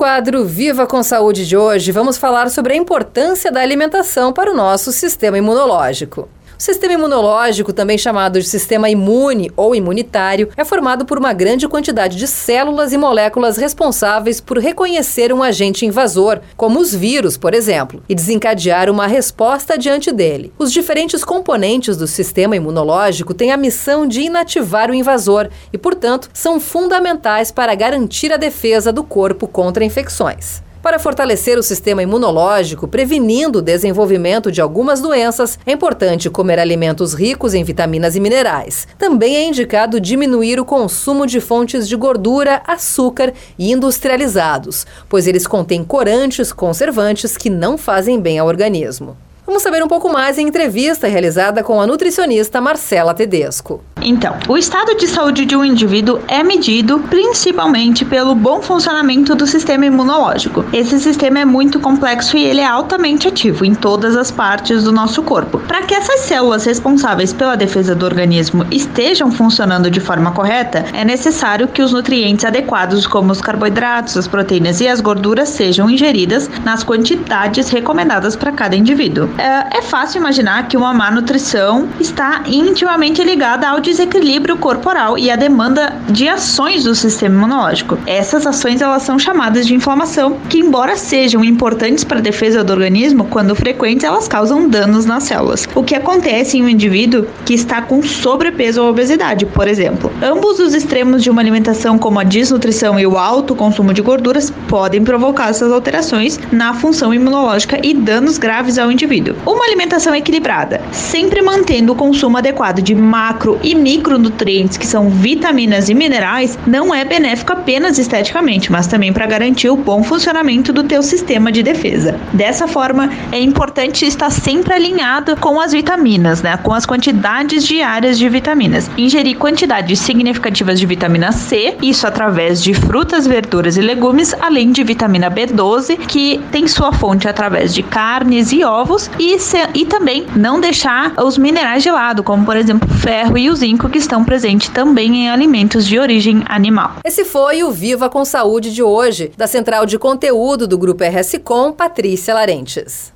quadro Viva com Saúde de hoje, vamos falar sobre a importância da alimentação para o nosso sistema imunológico. O sistema imunológico, também chamado de sistema imune ou imunitário, é formado por uma grande quantidade de células e moléculas responsáveis por reconhecer um agente invasor, como os vírus, por exemplo, e desencadear uma resposta diante dele. Os diferentes componentes do sistema imunológico têm a missão de inativar o invasor e, portanto, são fundamentais para garantir a defesa do corpo contra infecções. Para fortalecer o sistema imunológico, prevenindo o desenvolvimento de algumas doenças, é importante comer alimentos ricos em vitaminas e minerais. Também é indicado diminuir o consumo de fontes de gordura, açúcar e industrializados, pois eles contêm corantes, conservantes que não fazem bem ao organismo. Vamos saber um pouco mais em entrevista realizada com a nutricionista Marcela Tedesco. Então, o estado de saúde de um indivíduo é medido principalmente pelo bom funcionamento do sistema imunológico. Esse sistema é muito complexo e ele é altamente ativo em todas as partes do nosso corpo. Para que essas células responsáveis pela defesa do organismo estejam funcionando de forma correta, é necessário que os nutrientes adequados, como os carboidratos, as proteínas e as gorduras, sejam ingeridas nas quantidades recomendadas para cada indivíduo é, é fácil imaginar que uma má nutrição está intimamente ligada ao desequilíbrio corporal e à demanda de ações do sistema imunológico. Essas ações elas são chamadas de inflamação, que embora sejam importantes para a defesa do organismo, quando frequentes elas causam danos nas células. O que acontece em um indivíduo que está com sobrepeso ou obesidade, por exemplo. Ambos os extremos de uma alimentação, como a desnutrição e o alto consumo de gorduras, podem provocar essas alterações na função imunológica e danos graves ao indivíduo. Uma alimentação equilibrada, sempre mantendo o consumo adequado de macro e micronutrientes, que são vitaminas e minerais, não é benéfico apenas esteticamente, mas também para garantir o bom funcionamento do teu sistema de defesa. Dessa forma, é importante estar sempre alinhado com as vitaminas, né? Com as quantidades diárias de vitaminas. Ingerir quantidades significativas de vitamina C, isso através de frutas, verduras e legumes, além de vitamina B12, que tem sua fonte através de carnes e ovos, e, se, e também não deixar os minerais de lado, como por exemplo o ferro e o zinco, que estão presentes também em alimentos de origem animal. Esse foi o Viva com Saúde de hoje, da Central de Conteúdo do Grupo RS Com, Patrícia Larentes.